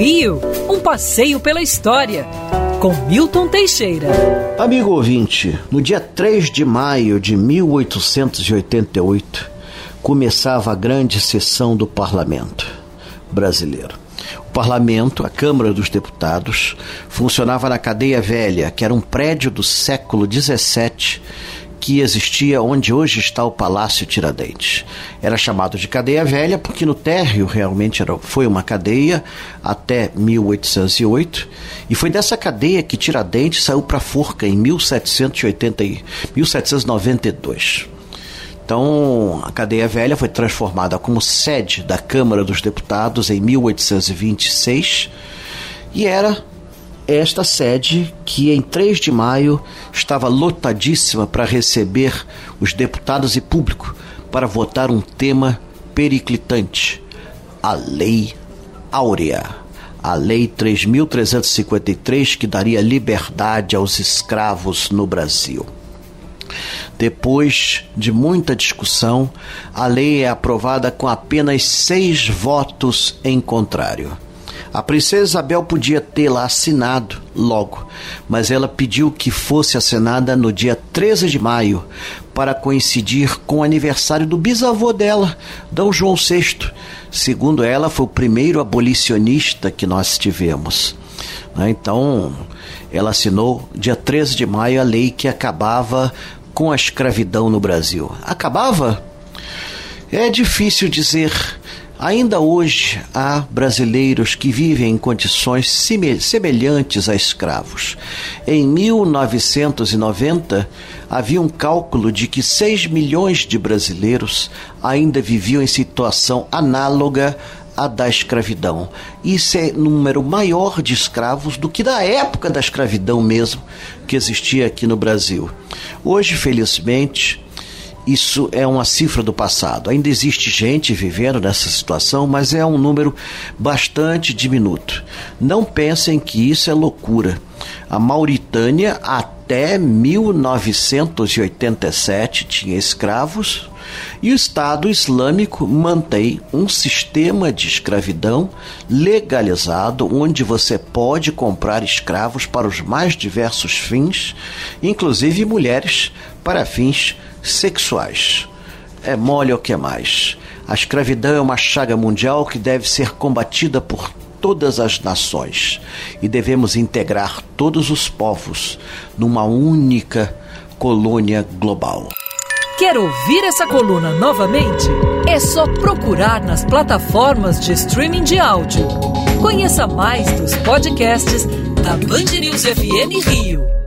Rio, um passeio pela história, com Milton Teixeira. Amigo ouvinte, no dia 3 de maio de 1888, começava a grande sessão do parlamento brasileiro. O parlamento, a Câmara dos Deputados, funcionava na Cadeia Velha, que era um prédio do século XVII que existia onde hoje está o Palácio Tiradentes. Era chamado de Cadeia Velha porque no térreo realmente era, foi uma cadeia até 1808 e foi dessa cadeia que Tiradentes saiu para a forca em 1780, 1792. Então, a cadeia velha foi transformada como sede da Câmara dos Deputados em 1826 e era esta sede que em 3 de maio estava lotadíssima para receber os deputados e público para votar um tema periclitante: a Lei Áurea. A Lei 3.353 que daria liberdade aos escravos no Brasil. Depois de muita discussão, a lei é aprovada com apenas seis votos em contrário. A princesa Isabel podia tê-la assinado logo, mas ela pediu que fosse assinada no dia 13 de maio, para coincidir com o aniversário do bisavô dela, D. João VI. Segundo ela, foi o primeiro abolicionista que nós tivemos. Né? Então, ela assinou dia 13 de maio a lei que acabava com a escravidão no Brasil. Acabava? É difícil dizer. Ainda hoje há brasileiros que vivem em condições semelhantes a escravos. Em 1990, havia um cálculo de que 6 milhões de brasileiros ainda viviam em situação análoga à da escravidão. Isso é número maior de escravos do que da época da escravidão mesmo que existia aqui no Brasil. Hoje, felizmente, isso é uma cifra do passado. Ainda existe gente vivendo nessa situação, mas é um número bastante diminuto. Não pensem que isso é loucura. A Mauritânia, até 1987, tinha escravos e o Estado Islâmico mantém um sistema de escravidão legalizado, onde você pode comprar escravos para os mais diversos fins, inclusive mulheres para fins sexuais. É mole o que mais. A escravidão é uma chaga mundial que deve ser combatida por todas as nações e devemos integrar todos os povos numa única colônia global. Quer ouvir essa coluna novamente? É só procurar nas plataformas de streaming de áudio. Conheça mais dos podcasts da Band News FM Rio.